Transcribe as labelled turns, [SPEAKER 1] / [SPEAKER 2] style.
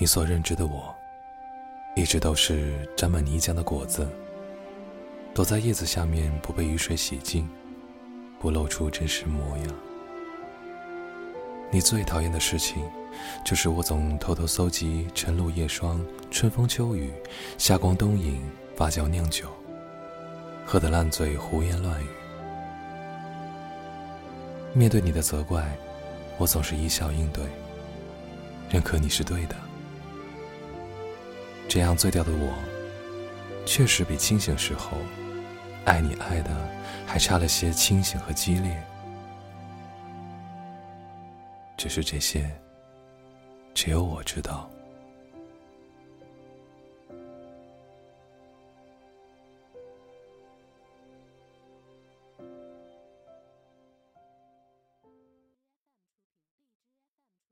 [SPEAKER 1] 你所认知的我，一直都是沾满泥浆的果子，躲在叶子下面不被雨水洗净，不露出真实模样。你最讨厌的事情，就是我总偷偷搜集晨露夜霜、春风秋雨、夏光冬影、发酵酿酒，喝得烂醉，胡言乱语。面对你的责怪，我总是一笑应对，认可你是对的。这样醉掉的我，确实比清醒时候爱你爱的还差了些清醒和激烈。只是这些，只有我知道。